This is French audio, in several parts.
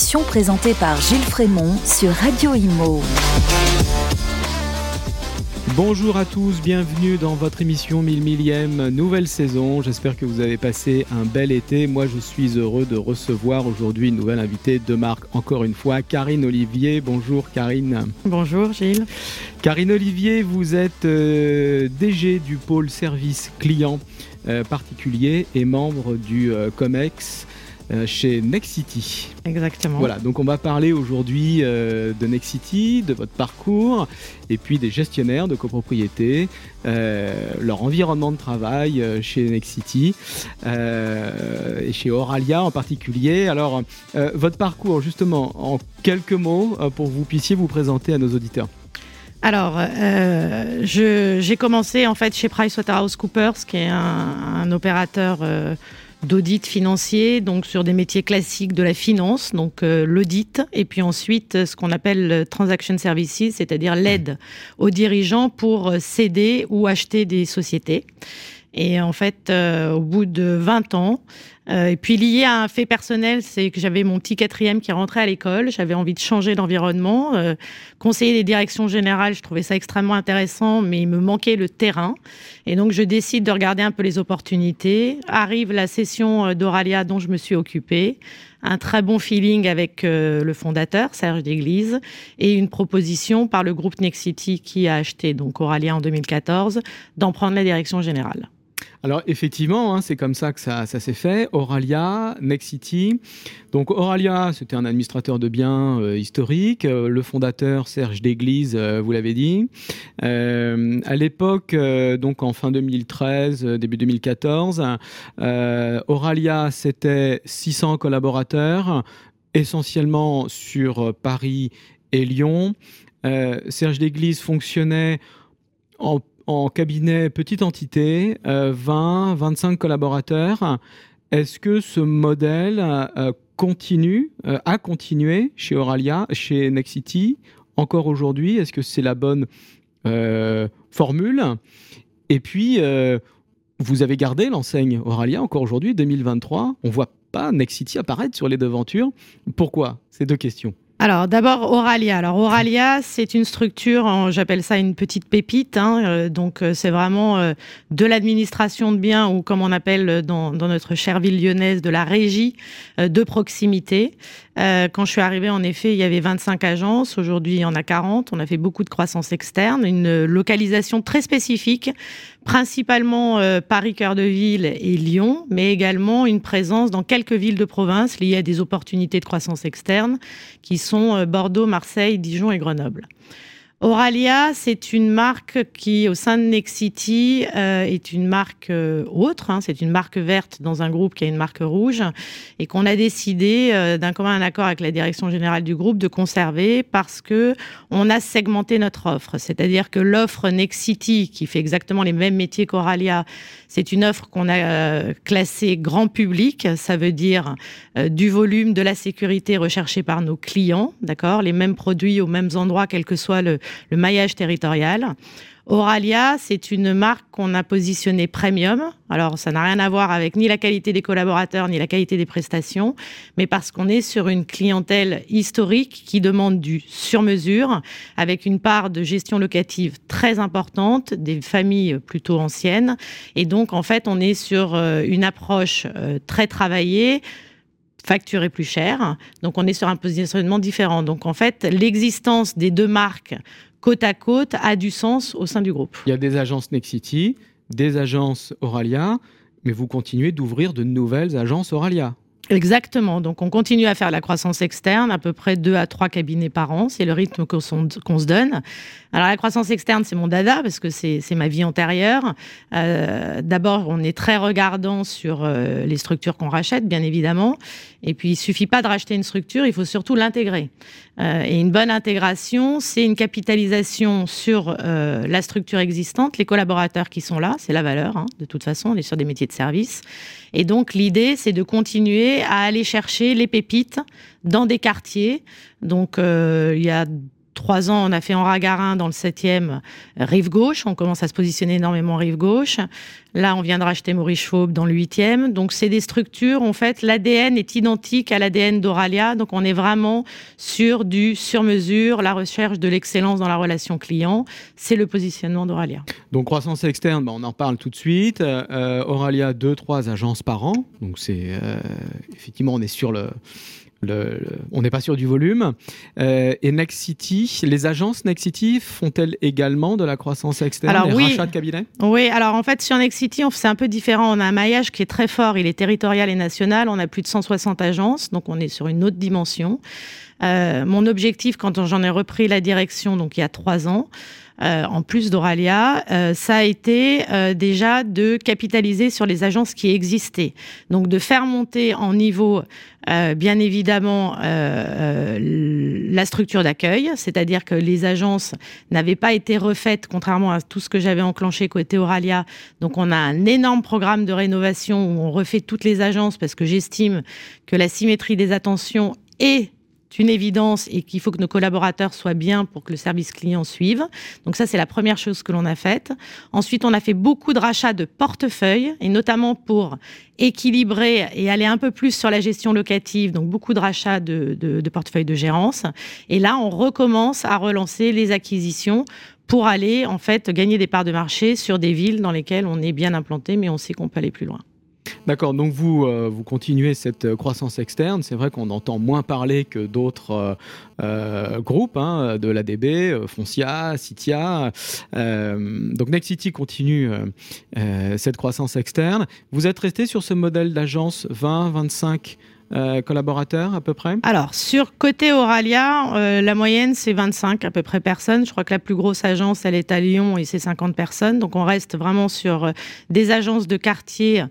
émission présentée par Gilles Frémont sur Radio Imo. Bonjour à tous, bienvenue dans votre émission 1000 millième nouvelle saison. J'espère que vous avez passé un bel été. Moi, je suis heureux de recevoir aujourd'hui une nouvelle invitée de marque, encore une fois, Karine Olivier. Bonjour Karine. Bonjour Gilles. Karine Olivier, vous êtes euh, DG du pôle service client euh, particulier et membre du euh, COMEX. Euh, chez Nexity. Exactement. Voilà, donc on va parler aujourd'hui euh, de Nexity, de votre parcours, et puis des gestionnaires de copropriété, euh, leur environnement de travail chez Nexity, et chez Oralia en particulier. Alors, votre parcours, justement, en quelques mots, pour que vous puissiez vous présenter à nos auditeurs. Alors, euh, j'ai commencé en fait chez PricewaterhouseCoopers, qui est un, un opérateur euh, d'audit financier, donc sur des métiers classiques de la finance, donc euh, l'audit, et puis ensuite ce qu'on appelle transaction services, c'est-à-dire l'aide aux dirigeants pour céder ou acheter des sociétés. Et en fait, euh, au bout de 20 ans, euh, et puis lié à un fait personnel, c'est que j'avais mon petit quatrième qui rentrait à l'école, j'avais envie de changer d'environnement. Euh, conseiller des directions générales, je trouvais ça extrêmement intéressant, mais il me manquait le terrain. Et donc je décide de regarder un peu les opportunités. Arrive la session d'Oralia dont je me suis occupée un très bon feeling avec le fondateur, Serge Déglise, et une proposition par le groupe Nexity qui a acheté donc Oralia en 2014 d'en prendre la direction générale. Alors effectivement, hein, c'est comme ça que ça, s'est fait. Oralia, Nexity. Donc Oralia, c'était un administrateur de biens euh, historique. Euh, le fondateur Serge Déglise, euh, vous l'avez dit. à l'époque, donc en fin 2013, début 2014, Oralia, c'était 600 collaborateurs, essentiellement sur Paris et Lyon. Serge Déglise fonctionnait en en cabinet petite entité, 20, euh, 25 collaborateurs. Est-ce que ce modèle euh, continue, euh, a continué chez Oralia, chez Nexity, encore aujourd'hui? Est-ce que c'est la bonne formule? Et puis, vous avez gardé l'enseigne Oralia encore aujourd'hui, 2023. On voit pas Nexity apparaître sur les devantures. Pourquoi? Ces deux questions. Alors d'abord Oralia. Alors Oralia, c'est une structure, j'appelle ça une petite pépite. Hein, euh, donc euh, c'est vraiment euh, de l'administration de biens ou comme on appelle dans, dans, notre chère ville lyonnaise de la régie de proximité. quand je suis arrivée, en effet, il y avait 25 agences. Aujourd'hui, il y en a 40. On a fait beaucoup de croissance externe, une localisation très spécifique principalement euh, Paris cœur de ville et Lyon, mais également une présence dans quelques villes de province liées à des opportunités de croissance externe qui sont euh, Bordeaux, Marseille, Dijon et Grenoble. Oralia, c'est une marque qui, au sein de Nexity, euh, est une marque euh, autre. Hein, c'est une marque verte dans un groupe qui a une marque rouge et qu'on a décidé, euh, d'un commun accord avec la direction générale du groupe, de conserver parce que on a segmenté notre offre. C'est-à-dire que l'offre Nexity, qui fait exactement les mêmes métiers qu'Oralia, c'est une offre qu'on a classée grand public. Ça veut dire du volume, de la sécurité recherchée par nos clients, d'accord, les mêmes produits aux mêmes endroits, quel que soit le le maillage territorial. Oralia, c'est une marque qu'on a positionnée premium. Alors, ça n'a rien à voir avec ni la qualité des collaborateurs, ni la qualité des prestations, mais parce qu'on est sur une clientèle historique qui demande du sur-mesure, avec une part de gestion locative très importante, des familles plutôt anciennes. Et donc, en fait, on est sur euh, une approche euh, très travaillée, facturée plus cher. Donc on est sur un positionnement différent. Donc en fait, l'existence des deux marques côte à côte a du sens au sein du groupe. Il y a des agences Nexity, des agences Oralia, mais vous continuez d'ouvrir de nouvelles agences Oralia. Exactement. Donc, on continue à faire la croissance externe, à peu près deux à trois cabinets par an. C'est le rythme qu'on se donne. Alors, la croissance externe, c'est mon dada parce que c'est ma vie antérieure. Euh, D'abord, on est très regardant sur euh, les structures qu'on rachète, bien évidemment. Et puis, il suffit pas de racheter une structure, il faut surtout l'intégrer. Euh, et une bonne intégration, c'est une capitalisation sur la structure existante, les collaborateurs qui sont là, c'est la valeur. Hein, de toute façon, on est sur des métiers de service. Et donc, l'idée, c'est de continuer à aller chercher les pépites dans des quartiers. Donc, euh, il y a trois ans, on a fait en Ragarin dans le 7e rive gauche. On commence à se positionner énormément rive gauche. Là, on vient de racheter Maurice Faube dans le 8e. Donc, c'est des structures, en fait, l'ADN est identique à l'ADN d'Oralia. Donc, on est vraiment sur du sur-mesure, la recherche de l'excellence dans la relation client. C'est le positionnement d'Oralia. Donc, croissance externe, bah, on en parle tout de suite. Euh, Oralia, deux, trois agences par an. Donc, c'est euh, effectivement, on est sur le on n'est pas sûr du volume. Euh, et Next City, les agences Next City font-elles également de la croissance externe alors, oui. de cabinets? Oui, alors en fait, sur Next City, c'est un peu différent. On a un maillage qui est très fort, il est territorial et national. On a plus de 160 agences, donc on est sur une autre dimension. Euh, mon objectif, quand j'en ai repris la direction, donc il y a trois ans, euh, en plus d'Oralia, euh, ça a été euh, déjà de capitaliser sur les agences qui existaient. Donc de faire monter en niveau, bien évidemment, la structure d'accueil, c'est-à-dire que les agences n'avaient pas été refaites, contrairement à tout ce que j'avais enclenché côté Oralia. Donc on a un énorme programme de rénovation où on refait toutes les agences parce que j'estime que la symétrie des attentions est une évidence et qu'il faut que nos collaborateurs soient bien pour que le service client suive. Donc ça, c'est la première chose que l'on a faite. Ensuite, on a fait beaucoup de rachats de portefeuilles et notamment pour équilibrer et aller un peu plus sur la gestion locative, donc beaucoup de rachats de, de, de portefeuilles de gérance. Et là, on recommence à relancer les acquisitions pour aller en fait gagner des parts de marché sur des villes dans lesquelles on est bien implanté, mais on sait qu'on peut aller plus loin. D'accord, donc vous, euh, vous continuez cette euh, croissance externe. C'est vrai qu'on entend moins parler que d'autres euh, groupes, hein, de l'ADB, Foncia, Citia. donc Nexity continue cette croissance externe. Vous êtes resté sur ce modèle d'agence 20-25 euh, collaborateurs à peu près Alors, sur côté Oralia, euh, la moyenne, c'est 25 à peu près personnes. Je crois que la plus grosse agence, elle est à Lyon et c'est 50 personnes. Donc, on reste vraiment sur euh, des agences de quartier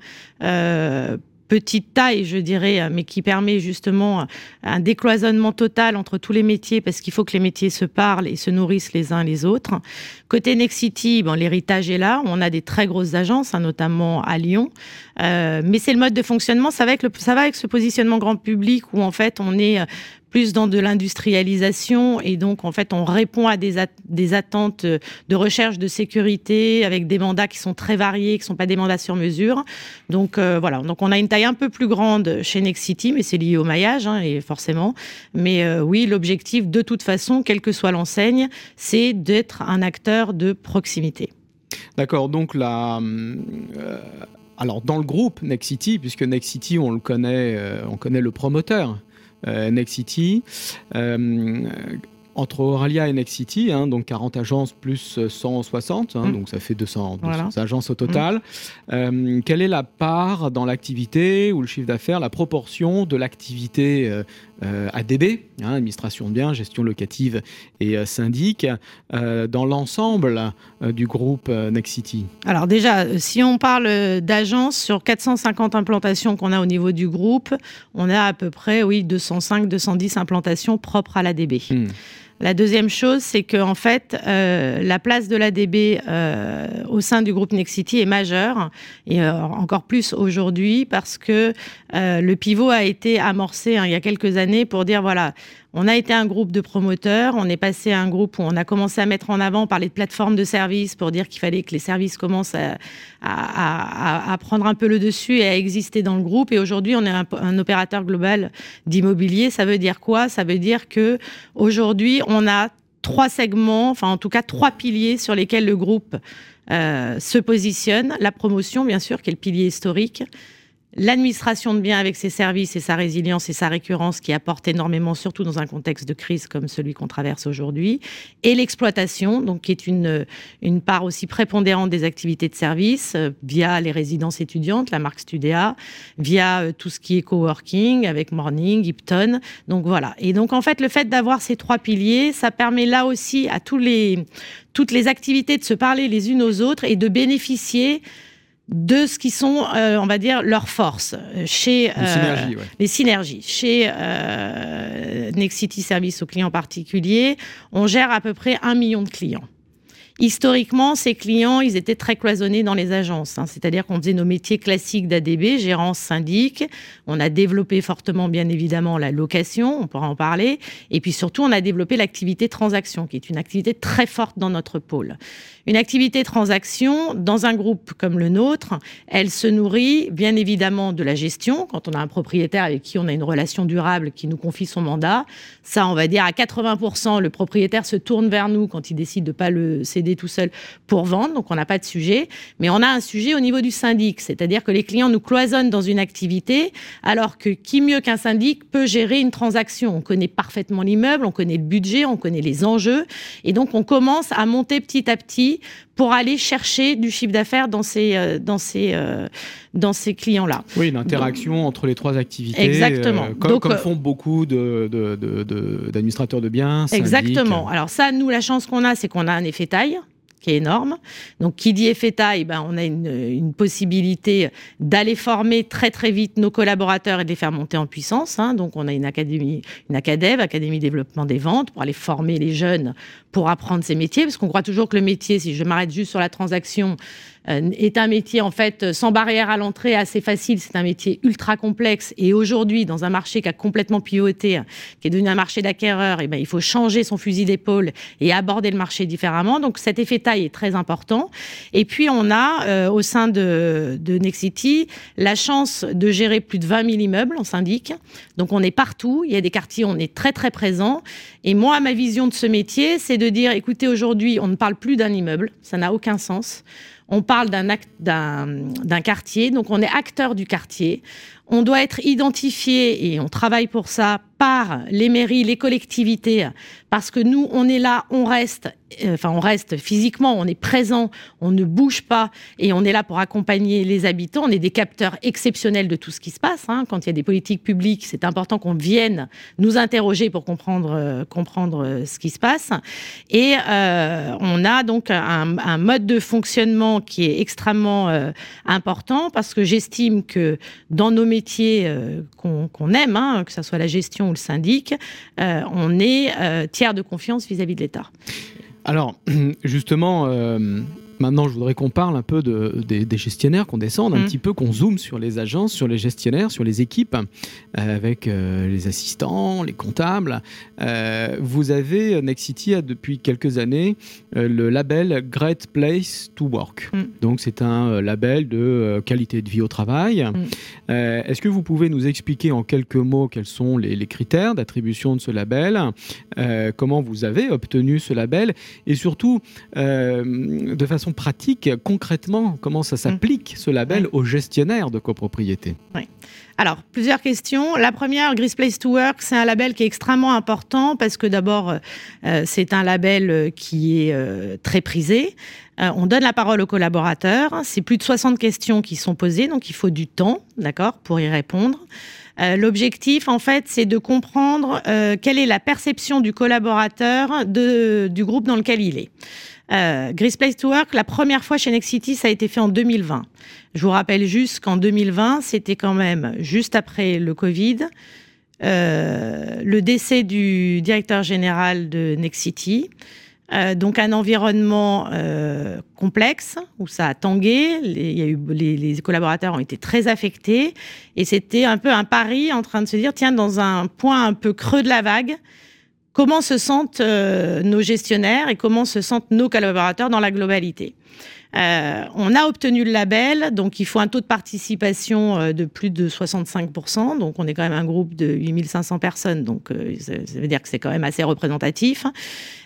petite taille, je dirais, mais qui permet justement un décloisonnement total entre tous les métiers, parce qu'il faut que les métiers se parlent et se nourrissent les uns les autres. Côté Nexity, bon, l'héritage est là. On a des très grosses agences, hein, notamment à Lyon. Euh, mais c'est le mode de fonctionnement. Ça va, avec le, ça va avec ce positionnement grand public où en fait on est plus dans de l'industrialisation et donc en fait on répond à des, attentes de recherche de sécurité avec des mandats qui sont très variés, qui sont pas des mandats sur mesure. Donc euh, voilà, donc on a une taille un peu plus grande chez Nexity, mais c'est lié au maillage hein, et forcément. Mais euh, oui, l'objectif de toute façon, quelle que soit l'enseigne, c'est d'être un acteur de proximité. D'accord, donc la, euh, alors dans le groupe Nexity, puisque Nexity on le connaît, on connaît le promoteur euh, Nexity. Euh, entre Oralia et Nexity, hein, donc 40 agences plus 160, hein, mm. donc ça fait 200, agences au total. Euh, quelle est la part dans l'activité ou le chiffre d'affaires, la proportion de l'activité ADB, hein, administration de biens, gestion locative et syndic, dans l'ensemble du groupe Nexity Alors déjà, si on parle d'agences, sur 450 implantations qu'on a au niveau du groupe, on a à peu près, oui, 205-210 implantations propres à l'ADB. Mm. La deuxième chose, c'est que en fait, euh, la place de l'ADB euh, au sein du groupe Nexity est majeure et euh, encore plus aujourd'hui parce que euh, le pivot a été amorcé hein, il y a quelques années pour dire voilà, on a été un groupe de promoteurs, on est passé à un groupe où on a commencé à mettre en avant, parler de plateformes de services pour dire qu'il fallait que les services commencent à, à, à, prendre un peu le dessus et à exister dans le groupe. Et aujourd'hui, on est un, un opérateur global d'immobilier. Ça veut dire quoi? Ça veut dire que aujourd'hui, on a trois segments, enfin en tout cas trois piliers sur lesquels le groupe euh, se positionne. La promotion, bien sûr, qui est le pilier historique l'administration de biens avec ses services et sa résilience et sa récurrence qui apporte énormément, surtout dans un contexte de crise comme celui qu'on traverse aujourd'hui, et l'exploitation, donc qui est une, une part aussi prépondérante des activités de service euh, via les résidences étudiantes, la marque Studea, via euh, tout ce qui est coworking avec Morning, Ipton. Donc voilà. Et donc en fait, le fait d'avoir ces trois piliers, ça permet là aussi à tous les, toutes les activités de se parler les unes aux autres et de bénéficier de ce qui sont, euh, on va dire, leurs forces. Chez, les, euh, synergies, les synergies. Chez euh, Nexity Service aux clients particuliers, on gère à peu près un million de clients. Historiquement, ces clients, ils étaient très cloisonnés dans les agences. Hein. C'est-à-dire qu'on faisait nos métiers classiques d'ADB, gérance, syndic. On a développé fortement, bien évidemment, la location, on pourra en parler. Et puis surtout, on a développé l'activité transaction, qui est une activité très forte dans notre pôle. Une activité transaction, dans un groupe comme le nôtre, elle se nourrit, bien évidemment, de la gestion. Quand on a un propriétaire avec qui on a une relation durable, qui nous confie son mandat, ça, on va dire à 80%, le propriétaire se tourne vers nous quand il décide de pas le céder tout seul pour vendre, donc on n'a pas de sujet. Mais on a un sujet au niveau du syndic, c'est-à-dire que les clients nous cloisonnent dans une activité, alors que qui mieux qu'un syndic peut gérer une transaction? On connaît parfaitement l'immeuble, on connaît le budget, on connaît les enjeux, et donc on commence à monter petit à petit pour aller chercher du chiffre d'affaires dans ces, euh, dans ces, euh, dans ces clients-là. Oui, une interaction entre les trois activités. Exactement. Euh, comme, comme font beaucoup d'administrateurs de, de, biens. Exactement. Alors ça, nous, la chance qu'on a, c'est qu'on a un effet taille qui est énorme. Donc, qui dit effet taille, ben, on a une, une possibilité d'aller former très très vite nos collaborateurs et de les faire monter en puissance. Hein. Donc, on a une académie, une ACADEV, Académie Développement des Ventes, pour aller former les jeunes pour apprendre ces métiers, parce qu'on croit toujours que le métier, si je m'arrête juste sur la transaction, est un métier en fait sans barrière à l'entrée, assez facile. C'est un métier ultra complexe. Et aujourd'hui, dans un marché qui a complètement pivoté, qui est devenu un marché d'acquéreurs, eh ben il faut changer son fusil d'épaule et aborder le marché différemment. Donc cet effet taille est très important. Et puis on a euh, au sein de, de Nexity la chance de gérer plus de 20 000 immeubles en syndic. Donc on est partout. Il y a des quartiers où on est très très présent. Et moi, ma vision de ce métier, c'est de dire, écoutez, aujourd'hui, on ne parle plus d'un immeuble. Ça n'a aucun sens. On parle d'un quartier, donc on est acteur du quartier. On doit être identifié, et on travaille pour ça, par les mairies, les collectivités, parce que nous, on est là, on reste, euh, enfin, on reste physiquement, on est présent, on ne bouge pas, et on est là pour accompagner les habitants. On est des capteurs exceptionnels de tout ce qui se passe. Hein. Quand il y a des politiques publiques, c'est important qu'on vienne nous interroger pour comprendre, euh, euh, ce qui se passe. Et on a donc un, mode de fonctionnement qui est extrêmement important, parce que j'estime que dans nos métiers qu'on aime, hein, que ce soit la gestion le syndic, euh, on est euh, tiers de confiance vis-à-vis de l'État. Alors, justement, euh, Maintenant, je voudrais qu'on parle un peu de, des, gestionnaires, qu'on descende un mm. petit peu, qu'on zoome sur les agences, sur les gestionnaires, sur les équipes, avec les assistants, les comptables. vous avez, Nexity a depuis quelques années le label Great Place to Work. Mm. Donc, c'est un label de qualité de vie au travail. Mm. Euh, est-ce que vous pouvez nous expliquer en quelques mots quels sont les, critères d'attribution de ce label, euh, comment vous avez obtenu ce label et surtout, euh, de façon pratique, concrètement, comment ça s'applique ce label aux gestionnaires de copropriété? Oui. Alors, plusieurs questions. La première, Great Place to Work, c'est un label qui est extrêmement important parce que d'abord, c'est un label qui est très prisé. Euh, on donne la parole aux collaborateurs. C'est plus de 60 questions qui sont posées, donc il faut du temps, d'accord, pour y répondre. Euh, l'objectif, en fait, c'est de comprendre euh, quelle est la perception du collaborateur du groupe dans lequel il est. Euh, Place to Work, la première fois chez Nexity, ça a été fait en 2020. Je vous rappelle juste qu'en 2020, c'était quand même juste après le Covid, le décès du directeur général de Nexity. Euh, donc un environnement euh, complexe où ça a tangué, les, y a eu, les, collaborateurs ont été très affectés et c'était un peu un pari en train de se dire tiens dans un point un peu creux de la vague, comment se sentent euh, nos gestionnaires et comment se sentent nos collaborateurs dans la globalité. Euh, on a obtenu le label, donc il faut un taux de participation euh, de plus de 65%. Donc on est quand même un groupe de 8500 personnes, donc ça veut dire que c'est quand même assez représentatif.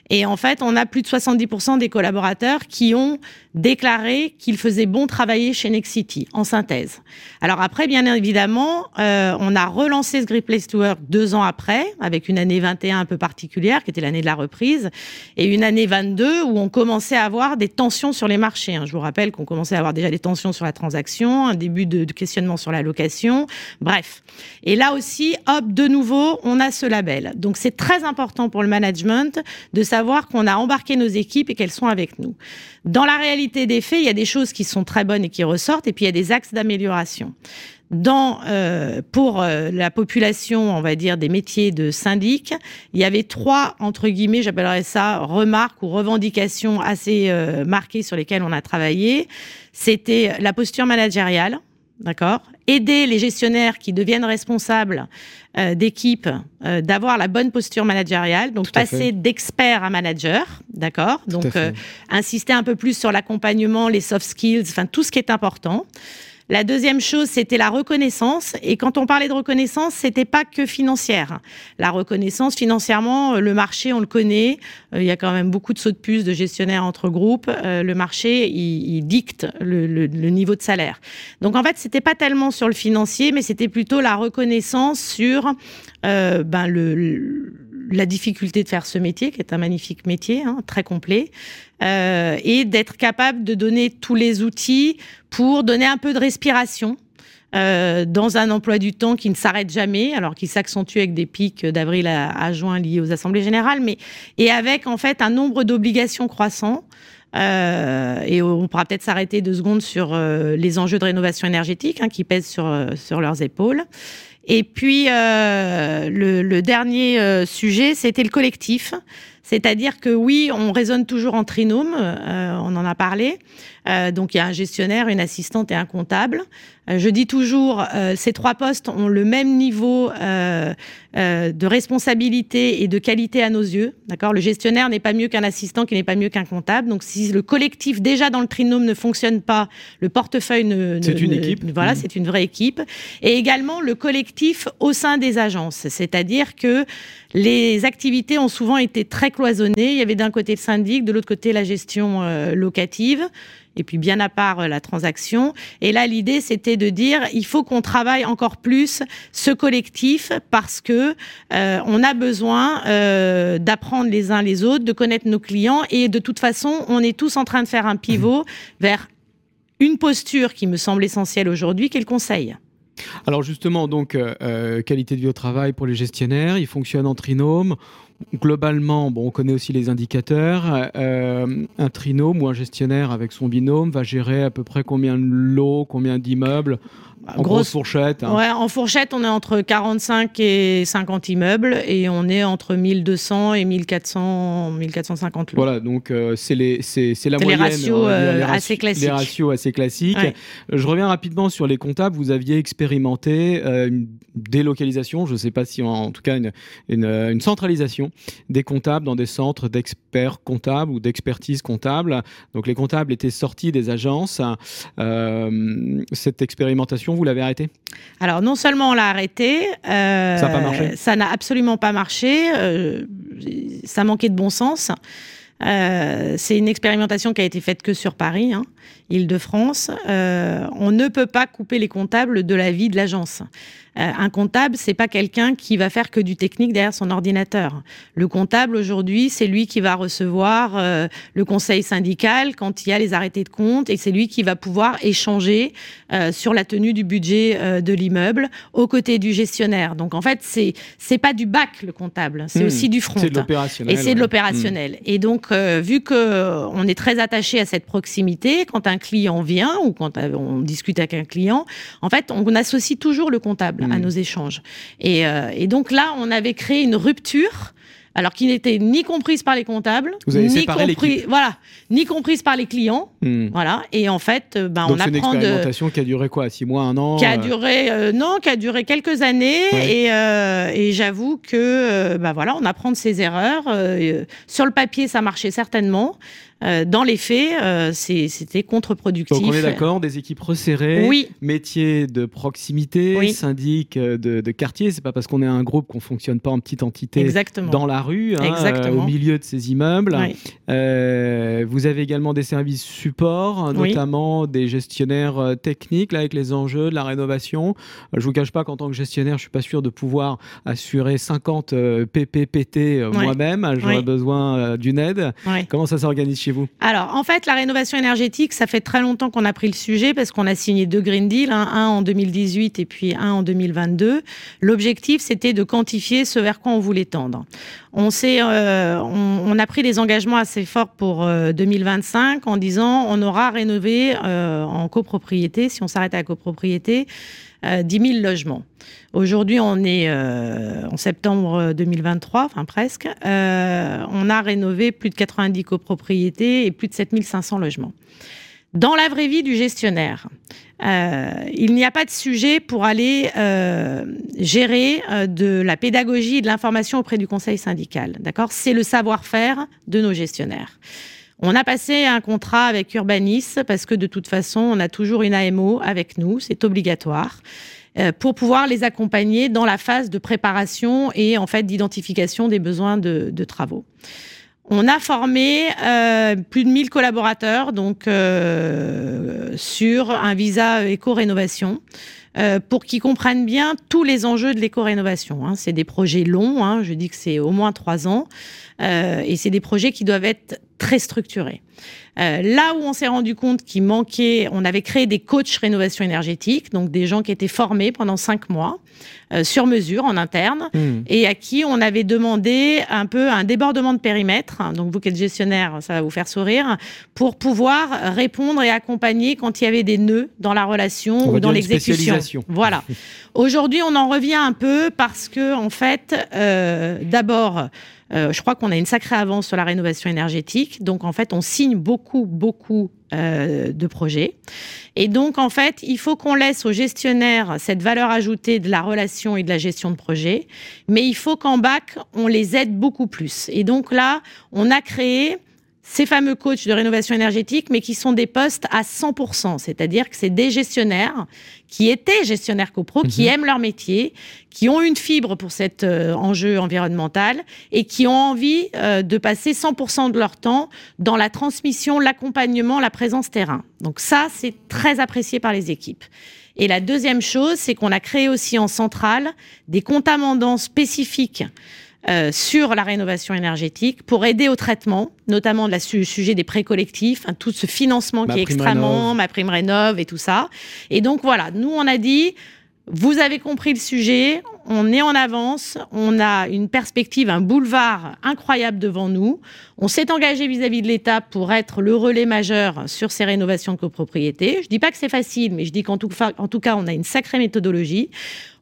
Et en fait, on a plus de 70% des collaborateurs qui ont déclaré qu'ils faisaient bon travailler chez Nexity, en synthèse. Alors après, bien évidemment, on a relancé ce Great Place to Work deux ans après, avec une année 21 un peu particulière, qui était l'année de la reprise, et une année 22 où on commençait à avoir des tensions sur les marchés. Hein. Je vous rappelle qu'on commençait à avoir déjà des tensions sur la transaction, un début de, questionnement sur la location, bref. Et là aussi, hop, de nouveau, on a ce label. Donc c'est très important pour le management de savoir qu'on a embarqué nos équipes et qu'elles sont avec nous. Dans la réalité des faits, il y a des choses qui sont très bonnes et qui ressortent, et puis il y a des axes d'amélioration. dans, euh, pour euh, la population, on va dire, des métiers de syndic, il y avait trois, entre guillemets, j'appellerais ça, remarques ou revendications assez euh, marquées sur lesquelles on a travaillé. C'était la posture managériale, d'accord? Aider les gestionnaires qui deviennent responsables euh, d'équipe euh, d'avoir la bonne posture managériale, donc passer d'expert à manager, d'accord? Donc insister un peu plus sur l'accompagnement, les soft skills, enfin tout ce qui est important. La deuxième chose, c'était la reconnaissance. Et quand on parlait de reconnaissance, c'était pas que financière. La reconnaissance, financièrement, euh, le marché, on le connaît. Euh, il y a quand même beaucoup de sauts de puce de gestionnaires entre groupes. Euh, le marché, il, dicte le, niveau de salaire. Donc en fait, c'était pas tellement sur le financier, mais c'était plutôt la reconnaissance sur ben, le la difficulté de faire ce métier, qui est un magnifique métier, hein, très complet, euh, et d'être capable de donner tous les outils pour donner un peu de respiration. Euh, dans un emploi du temps qui ne s'arrête jamais, alors qui s'accentue avec des pics d'avril à, juin liés aux assemblées générales, mais et avec en fait un nombre d'obligations croissant. Euh, et on pourra peut-être s'arrêter deux secondes sur les enjeux de rénovation énergétique hein, qui pèsent sur, sur leurs épaules. Et puis, euh, le, dernier euh, sujet, c'était le collectif. C'est-à-dire que oui, on raisonne toujours en trinôme, euh, on en a parlé. donc il y a un gestionnaire, une assistante et un comptable. Euh, je dis toujours, euh, ces trois postes ont le même niveau euh, de responsabilité et de qualité à nos yeux. D'accord? Le gestionnaire n'est pas mieux qu'un assistant, qui n'est pas mieux qu'un comptable. Donc, si le collectif déjà dans le trinôme ne fonctionne pas, le portefeuille ne. C'est une équipe. Voilà, mmh. c'est une vraie équipe. Et également le collectif au sein des agences, c'est-à-dire que les activités ont souvent été très cloisonnées. Il y avait d'un côté le syndic, de l'autre côté la gestion locative et puis bien à part euh, la transaction. Et là, l'idée, c'était de dire, il faut qu'on travaille encore plus ce collectif parce que euh, on a besoin euh, d'apprendre les uns les autres, de connaître nos clients et de toute façon, on est tous en train de faire un pivot mmh. vers une posture qui me semble essentielle aujourd'hui, qui est le conseil. Alors justement, donc qualité de vie au travail pour les gestionnaires, ils fonctionnent en trinôme globalement, bon, on connaît aussi les indicateurs. Euh, un trinôme ou un gestionnaire avec son binôme va gérer à peu près combien de lots, combien d'immeubles? En grosse, fourchette. Hein. Ouais, en fourchette, on est entre 45 et 50 immeubles et on est entre 1200 et 1400, 1450 lots. Voilà, donc euh, c'est la moyenne. Les ratios, euh, assez classiques. Les ratios assez classiques. Je reviens rapidement sur les comptables. Vous aviez expérimenté euh, une délocalisation, je ne sais pas si en, tout cas une, une, centralisation des comptables dans des centres d'experts comptables ou d'expertise comptable. Donc les comptables étaient sortis des agences. cette expérimentation vous l'avez arrêté Alors non seulement on l'a arrêté, euh, ça n'a pas marché? Ça n'a absolument pas marché. Euh, ça manquait de bon sens. Euh, c'est une expérimentation qui a été faite que sur Paris, hein, Île-de-France. on ne peut pas couper les comptables de la vie de l'agence. Euh, un comptable, c'est pas quelqu'un qui va faire que du technique derrière son ordinateur. Le comptable aujourd'hui, c'est lui qui va recevoir euh, le conseil syndical quand il y a les arrêtés de compte et c'est lui qui va pouvoir échanger euh, sur la tenue du budget de l'immeuble aux côtés du gestionnaire. Donc en fait, c'est c'est pas du bac le comptable, c'est hmm. aussi du front. C'est de l'opérationnel. Et c'est de l'opérationnel. Hmm. Et donc vu que on est très attaché à cette proximité, quand un client vient ou quand on discute avec un client, en fait, on associe toujours le comptable à hmm. nos échanges. Euh, et, donc là, on avait créé une rupture alors qui n'était ni comprise par les comptables, ni compris, voilà, ni comprise par les clients, hmm. voilà. Et en fait, euh, ben, on apprend une expérimentation qui a duré quoi, six mois, un an Qui a euh duré, non, qui a duré quelques années. Et, j'avoue que, ben voilà, on apprend de ses erreurs. sur le papier, ça marchait certainement. Euh, dans les faits, euh, c'était contre-productif. Donc on est d'accord, des équipes resserrées, oui. métiers de proximité, oui. syndic euh, de, de quartier. C'est pas parce qu'on est un groupe qu'on fonctionne pas en petite entité dans la rue, hein, au milieu de ces immeubles. vous avez également des services support, notamment des gestionnaires techniques là, avec les enjeux de la rénovation. je vous cache pas qu'en tant que gestionnaire, je suis pas sûr de pouvoir assurer 50 PPPT moi-même. J'aurais besoin d'une aide. Comment ça s'organise chez alors, en fait, la rénovation énergétique, ça fait très longtemps qu'on a pris le sujet parce qu'on a signé deux Green Deal, hein, un en 2018 et puis un en 2022. L'objectif, c'était de quantifier ce vers quoi on voulait tendre. On, euh, on, a pris des engagements assez forts pour 2025 en disant on aura rénové en copropriété, si on s'arrête à la copropriété, 10 000 logements. Aujourd'hui, on est en septembre 2023, enfin presque. on a rénové plus de 90 copropriétés et plus de 7500 logements. Dans la vraie vie du gestionnaire, euh, il n'y a pas de sujet pour aller euh, gérer euh, de la pédagogie et de l'information auprès du conseil syndical. D'accord? C'est le savoir-faire de nos gestionnaires. On a passé un contrat avec Urbanis parce que de toute façon, on a toujours une AMO avec nous, c'est obligatoire pour pouvoir les accompagner dans la phase de préparation et en fait d'identification des besoins de travaux. On a formé euh, plus de 1000 collaborateurs donc euh, sur un visa éco-rénovation. Euh, pour qu'ils comprennent bien tous les enjeux de l'éco-rénovation. Hein. C'est des projets longs, hein. je dis que c'est au moins trois ans, et c'est des projets qui doivent être très structurés. là où on s'est rendu compte qu'il manquait, on avait créé des coachs rénovation énergétique, donc des gens qui étaient formés pendant cinq mois euh, sur mesure en interne hmm. et à qui on avait demandé un peu un débordement de périmètre. Donc vous qui êtes gestionnaire, ça va vous faire sourire pour pouvoir répondre et accompagner quand il y avait des nœuds dans la relation ou dans l'exécution. Voilà. Aujourd'hui, on en revient un peu parce que en fait, euh, d'abord. Euh, je crois qu'on a une sacrée avance sur la rénovation énergétique. Donc, en fait, on signe beaucoup, beaucoup euh, de projets. Et donc, en fait, il faut qu'on laisse aux gestionnaires cette valeur ajoutée de la relation et de la gestion de projet, mais il faut qu'en bac, on les aide beaucoup plus. Et donc là, on a créé ces fameux coachs de rénovation énergétique, mais qui sont des postes à 100%, c'est-à-dire que c'est des gestionnaires qui étaient gestionnaires copro, qui mhm. aiment leur métier, qui ont une fibre pour cet euh, enjeu environnemental et qui ont envie euh, de passer 100% de leur temps dans la transmission, l'accompagnement, la présence terrain. Donc ça, c'est très apprécié par les équipes. Et la deuxième chose, c'est qu'on a créé aussi en centrale des comptes amendants spécifiques euh, sur la rénovation énergétique pour aider au traitement, notamment de la sujet des prêts collectifs, hein, tout ce financement qui est extrêmement, ma prime rénov et tout ça. Et donc voilà, nous on a dit, vous avez compris le sujet, on est en avance, on a une perspective, un boulevard incroyable devant nous. On s'est engagé vis-à-vis de l'État pour être le relais majeur sur ces rénovations de copropriété. Je dis pas que c'est facile, mais je dis qu'en tout, tout cas, on a une sacrée méthodologie.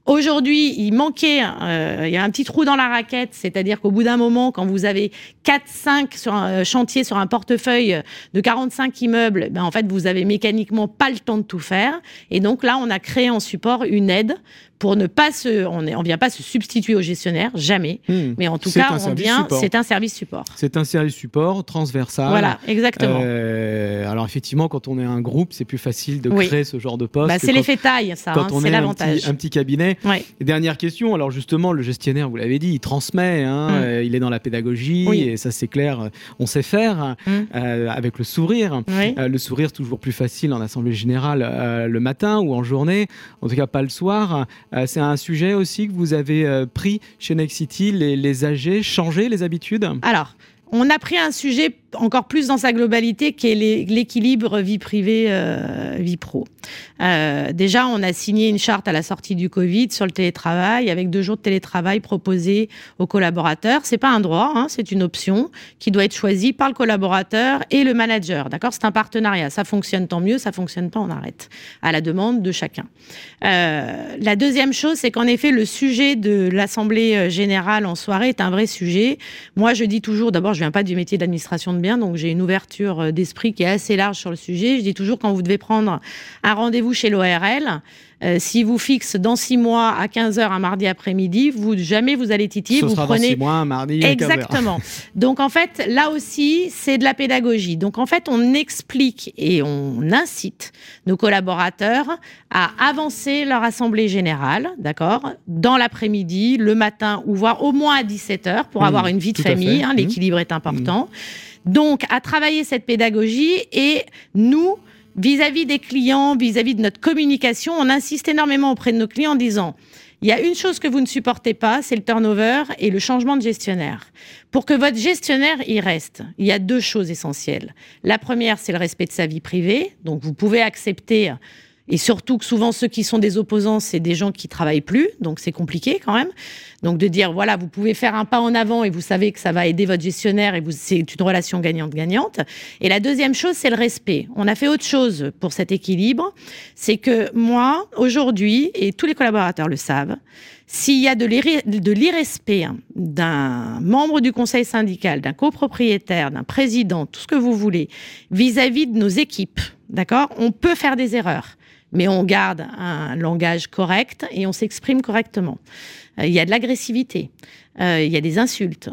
Aujourd'hui, il manquait, euh, il y a un petit trou dans la raquette, c'est-à-dire qu'au bout d'un moment, quand vous avez 4-5 sur un euh, chantier, sur un portefeuille de 45 immeubles, ben en fait, vous avez mécaniquement pas le temps de tout faire. Et donc là, on a créé en support une aide pour ne pas se, on ne vient pas se substituer au gestionnaire, jamais. Hmm. Mais en tout cas, on vient, c'est un service support. C'est un service support transversal. Voilà, exactement. Euh, alors effectivement, quand on est un groupe, c'est plus facile de créer ce genre de poste. Bah, c'est l'effet taille, ça. Quand hein, on est l'avantage. Un, petit cabinet. dernière question. Alors justement, le gestionnaire, vous l'avez dit, il transmet. Hein, hmm. euh, il est dans la pédagogie et ça c'est clair. On sait faire hmm. euh, avec le sourire. le sourire toujours plus facile en assemblée générale le matin ou en journée. En tout cas, pas le soir. Euh, c'est un sujet aussi que vous avez euh, pris chez Nexity, les, les âgés, changer les habitudes? Alors, on a pris un sujet encore plus dans sa globalité qui est l'équilibre vie privée euh, vie pro. Euh, déjà, on a signé une charte à la sortie du Covid sur le télétravail avec deux jours de télétravail proposés aux collaborateurs. C'est pas un droit, hein, c'est une option qui doit être choisie par le collaborateur et le manager. D'accord, c'est un partenariat. Ça fonctionne tant mieux, ça fonctionne pas, on arrête à la demande de chacun. Euh, la deuxième chose, c'est qu'en effet, le sujet de l'assemblée générale en soirée est un vrai sujet. Moi, je dis toujours, d'abord, je viens pas du métier d'administration de bien, donc j'ai une ouverture euh, d'esprit qui est assez large sur le sujet. Je dis toujours quand vous devez prendre un rendez-vous chez l'ORL, euh, si vous fixe dans six mois à 15 h un mardi après-midi, vous jamais vous allez titiller. Ce vous sera prenez dans six mois un mardi. Exactement. Donc en fait, là aussi, c'est de la pédagogie. Donc en fait, on explique et on incite nos collaborateurs à avancer leur assemblée générale, d'accord, dans l'après-midi, le matin ou voire au moins à 17 h pour mmh, avoir une vie de famille. Hein, l'équilibre est important. Mmh. Donc, à travailler cette pédagogie et nous, vis-à-vis des clients, vis-à-vis de notre communication, on insiste énormément auprès de nos clients en disant il y a une chose que vous ne supportez pas, c'est le turnover et le changement de gestionnaire. Pour que votre gestionnaire y reste, il y a deux choses essentielles. La première, c'est le respect de sa vie privée. Donc, vous pouvez accepter Et surtout que souvent ceux qui sont des opposants, c'est des gens qui travaillent plus, donc c'est compliqué quand même. Donc de dire voilà, vous pouvez faire un pas en avant et vous savez que ça va aider votre gestionnaire et c'est une relation gagnante-gagnante. Et la deuxième chose, c'est le respect. On a fait autre chose pour cet équilibre, c'est que moi aujourd'hui et tous les collaborateurs le savent, s'il y a de l'irrespect d'un membre du conseil syndical, d'un copropriétaire, d'un président, tout ce que vous voulez, vis-à-vis de nos équipes, d'accord On peut faire des erreurs, mais on garde un langage correct et on s'exprime correctement. Euh, il y a de l'agressivité, euh, il y a des insultes.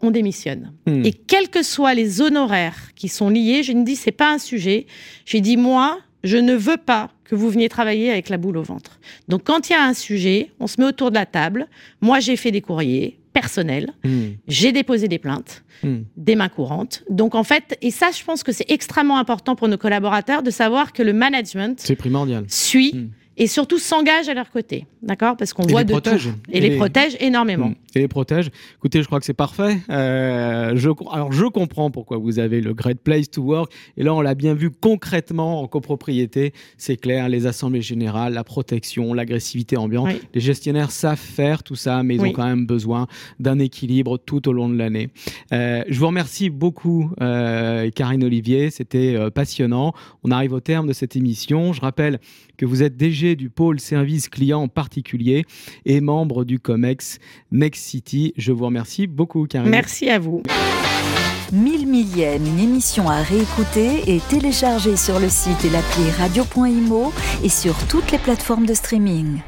On démissionne. Hmm. Et quels que soient les honoraires qui sont liés, je ne dis c'est pas un sujet. J'ai dit moi, je ne veux pas que vous veniez travailler avec la boule au ventre. Donc quand il y a un sujet, on se met autour de la table. Moi, j'ai fait des courriers personnels, hmm. j'ai déposé des plaintes, hmm. des mains courantes. Donc en fait, et ça, je pense que c'est extrêmement important pour nos collaborateurs de savoir que le management c'est primordial. suit hmm et surtout s'engage à leur côté, d'accord? Parce qu'on voit de protège. tout et, les, protège énormément. Et les protège. Écoutez, je crois que c'est parfait. Euh, je, alors je comprends pourquoi vous avez le Great Place to Work. Et là, on l'a bien vu concrètement en copropriété. C'est clair, les assemblées générales, la protection, l'agressivité ambiante. Les gestionnaires savent faire tout ça, mais ils ont quand même besoin d'un équilibre tout au long de l'année. Euh, je vous remercie beaucoup, euh, Karine Olivier. C'était euh, passionnant. On arrive au terme de cette émission. Je rappelle que vous êtes DG du pôle service client en particulier et membre du COMEX Next City. Je vous remercie beaucoup, Karine. Merci à vous. Mille millièmes, une émission à réécouter et télécharger sur le site et l'appli radio.imo et sur toutes les plateformes de streaming.